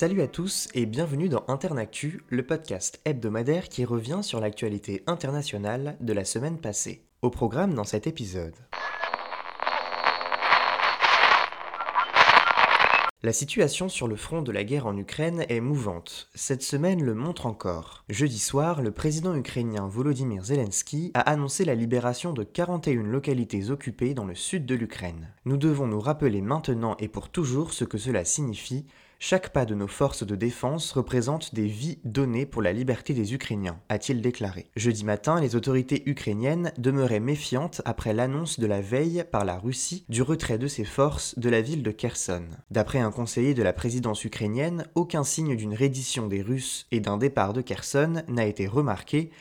Salut à tous et bienvenue dans Internactu, le podcast hebdomadaire qui revient sur l'actualité internationale de la semaine passée. Au programme dans cet épisode. La situation sur le front de la guerre en Ukraine est mouvante. Cette semaine le montre encore. Jeudi soir, le président ukrainien Volodymyr Zelensky a annoncé la libération de 41 localités occupées dans le sud de l'Ukraine. Nous devons nous rappeler maintenant et pour toujours ce que cela signifie chaque pas de nos forces de défense représente des vies données pour la liberté des Ukrainiens, a-t-il déclaré. Jeudi matin, les autorités ukrainiennes demeuraient méfiantes après l'annonce de la veille par la Russie du retrait de ses forces de la ville de Kherson. D'après un conseiller de la présidence ukrainienne, aucun signe d'une reddition des Russes et d'un départ de Kherson n'a été remarqué,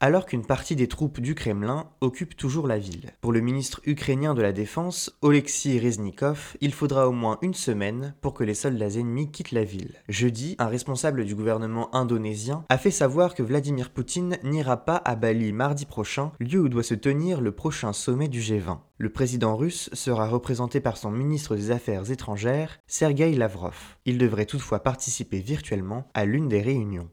alors qu'une partie des troupes du Kremlin occupe toujours la ville. Pour le ministre ukrainien de la Défense, Oleksiy Reznikov, il faudra au moins une semaine pour que les soldats ennemis quittent la ville. Jeudi, un responsable du gouvernement indonésien a fait savoir que Vladimir Poutine n'ira pas à Bali mardi prochain, lieu où doit se tenir le prochain sommet du G20. Le président russe sera représenté par son ministre des Affaires étrangères, Sergei Lavrov. Il devrait toutefois participer virtuellement à l'une des réunions.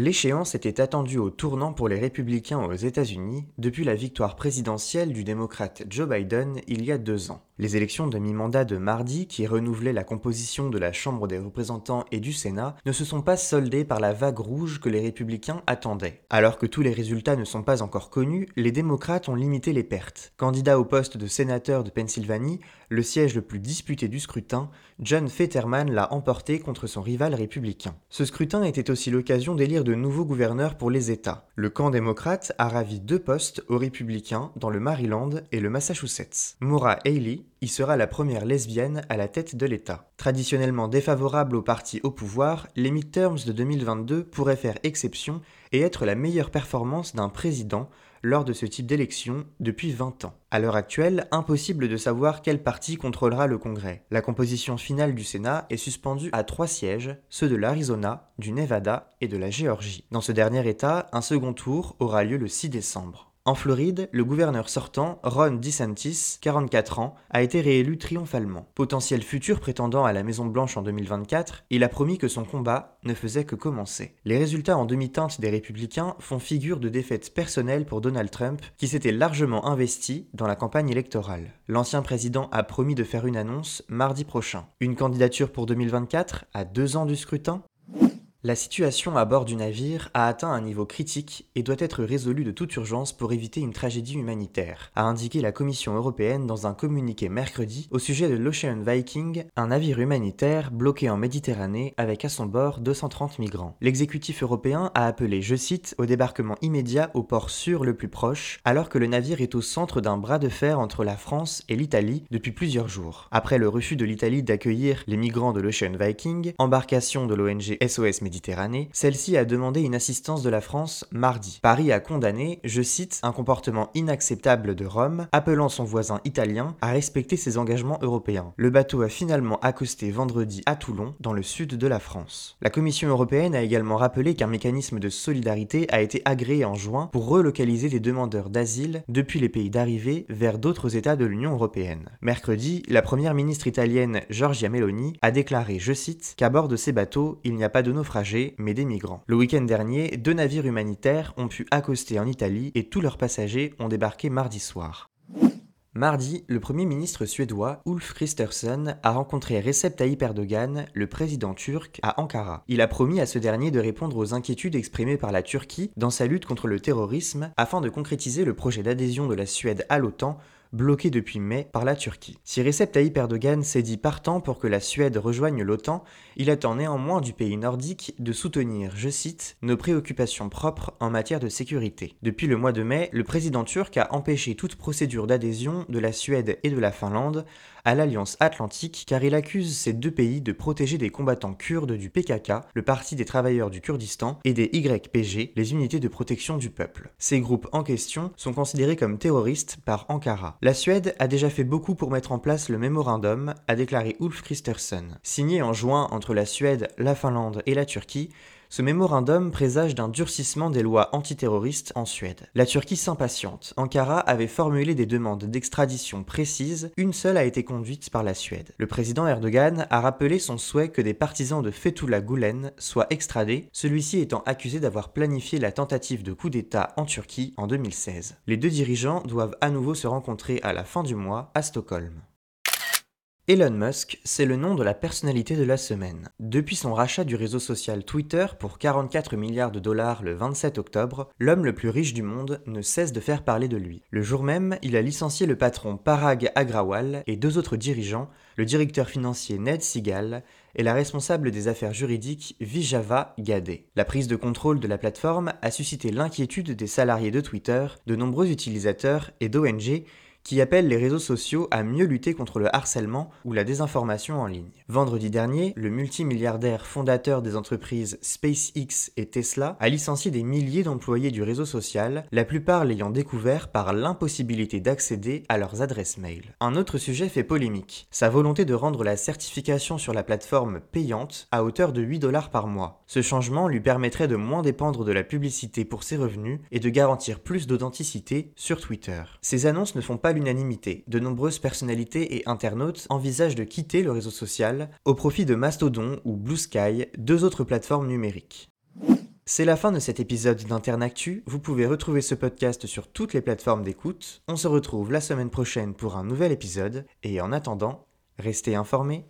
L'échéance était attendue au tournant pour les républicains aux États-Unis depuis la victoire présidentielle du démocrate Joe Biden il y a deux ans. Les élections de mi-mandat de mardi, qui renouvelaient la composition de la Chambre des représentants et du Sénat, ne se sont pas soldées par la vague rouge que les républicains attendaient. Alors que tous les résultats ne sont pas encore connus, les démocrates ont limité les pertes. Candidat au poste de sénateur de Pennsylvanie, le siège le plus disputé du scrutin, John Fetterman l'a emporté contre son rival républicain. Ce scrutin était aussi l'occasion d'élire de nouveaux gouverneurs pour les États. Le camp démocrate a ravi deux postes aux républicains dans le Maryland et le Massachusetts. Maura Haley y sera la première lesbienne à la tête de l'État. Traditionnellement défavorable au parti au pouvoir, les midterms de 2022 pourraient faire exception et être la meilleure performance d'un président lors de ce type d'élection depuis 20 ans. À l'heure actuelle, impossible de savoir quel parti contrôlera le Congrès. La composition finale du Sénat est suspendue à trois sièges, ceux de l'Arizona, du Nevada et de la Géorgie. Dans ce dernier État, un second tour aura lieu le 6 décembre. En Floride, le gouverneur sortant, Ron DeSantis, 44 ans, a été réélu triomphalement. Potentiel futur prétendant à la Maison-Blanche en 2024, il a promis que son combat ne faisait que commencer. Les résultats en demi-teinte des républicains font figure de défaite personnelle pour Donald Trump, qui s'était largement investi dans la campagne électorale. L'ancien président a promis de faire une annonce mardi prochain. Une candidature pour 2024 à deux ans du scrutin? La situation à bord du navire a atteint un niveau critique et doit être résolue de toute urgence pour éviter une tragédie humanitaire, a indiqué la Commission européenne dans un communiqué mercredi au sujet de l'Ocean Viking, un navire humanitaire bloqué en Méditerranée avec à son bord 230 migrants. L'exécutif européen a appelé, je cite, au débarquement immédiat au port sûr le plus proche, alors que le navire est au centre d'un bras de fer entre la France et l'Italie depuis plusieurs jours. Après le refus de l'Italie d'accueillir les migrants de l'Ocean Viking, embarcation de l'ONG SOS Méditerranée, celle-ci a demandé une assistance de la France mardi. Paris a condamné, je cite, un comportement inacceptable de Rome, appelant son voisin italien à respecter ses engagements européens. Le bateau a finalement accosté vendredi à Toulon, dans le sud de la France. La Commission européenne a également rappelé qu'un mécanisme de solidarité a été agréé en juin pour relocaliser des demandeurs d'asile depuis les pays d'arrivée vers d'autres États de l'Union européenne. Mercredi, la première ministre italienne Giorgia Meloni a déclaré, je cite, qu'à bord de ces bateaux, il n'y a pas de mais des migrants. Le week-end dernier, deux navires humanitaires ont pu accoster en Italie et tous leurs passagers ont débarqué mardi soir. Mardi, le Premier ministre suédois Ulf Kristersson a rencontré Recep Tayyip Erdogan, le président turc, à Ankara. Il a promis à ce dernier de répondre aux inquiétudes exprimées par la Turquie dans sa lutte contre le terrorisme afin de concrétiser le projet d'adhésion de la Suède à l'OTAN bloqué depuis mai par la Turquie. Si Recep Tayyip Erdogan s'est dit partant pour que la Suède rejoigne l'OTAN, il attend néanmoins du pays nordique de soutenir, je cite, nos préoccupations propres en matière de sécurité. Depuis le mois de mai, le président turc a empêché toute procédure d'adhésion de la Suède et de la Finlande à l'Alliance Atlantique car il accuse ces deux pays de protéger des combattants kurdes du PKK, le Parti des travailleurs du Kurdistan, et des YPG, les unités de protection du peuple. Ces groupes en question sont considérés comme terroristes par Ankara. La Suède a déjà fait beaucoup pour mettre en place le mémorandum, a déclaré Ulf Christensen. Signé en juin entre la Suède, la Finlande et la Turquie, Ce mémorandum présage d'un durcissement des lois antiterroristes en Suède. La Turquie s'impatiente. Ankara avait formulé des demandes d'extradition précises, une seule a été conduite par la Suède. Le président Erdogan a rappelé son souhait que des partisans de Fethullah Gulen soient extradés, celui-ci étant accusé d'avoir planifié la tentative de coup d'État en Turquie en 2016. Les deux dirigeants doivent à nouveau se rencontrer à la fin du mois à Stockholm. Elon Musk, c'est le nom de la personnalité de la semaine. Depuis son rachat du réseau social Twitter pour 44 milliards de dollars le 27 octobre, l'homme le plus riche du monde ne cesse de faire parler de lui. Le jour même, il a licencié le patron Parag Agrawal et deux autres dirigeants, le directeur financier Ned Segal et la responsable des affaires juridiques Vijava Gade. La prise de contrôle de la plateforme a suscité l'inquiétude des salariés de Twitter, de nombreux utilisateurs et d'ONG qui appelle les réseaux sociaux à mieux lutter contre le harcèlement ou la désinformation en ligne. Vendredi dernier, le multimilliardaire fondateur des entreprises SpaceX et Tesla a licencié des milliers d'employés du réseau social, la plupart l'ayant découvert par l'impossibilité d'accéder à leurs adresses mail. Un autre sujet fait polémique, sa volonté de rendre la certification sur la plateforme payante à hauteur de 8 dollars par mois. Ce changement lui permettrait de moins dépendre de la publicité pour ses revenus et de garantir plus d'authenticité sur Twitter. Ces annonces ne font l'unanimité. De nombreuses personnalités et internautes envisagent de quitter le réseau social au profit de Mastodon ou Blue Sky, deux autres plateformes numériques. C'est la fin de cet épisode d'Internactu. Vous pouvez retrouver ce podcast sur toutes les plateformes d'écoute. On se retrouve la semaine prochaine pour un nouvel épisode. Et en attendant, restez informés.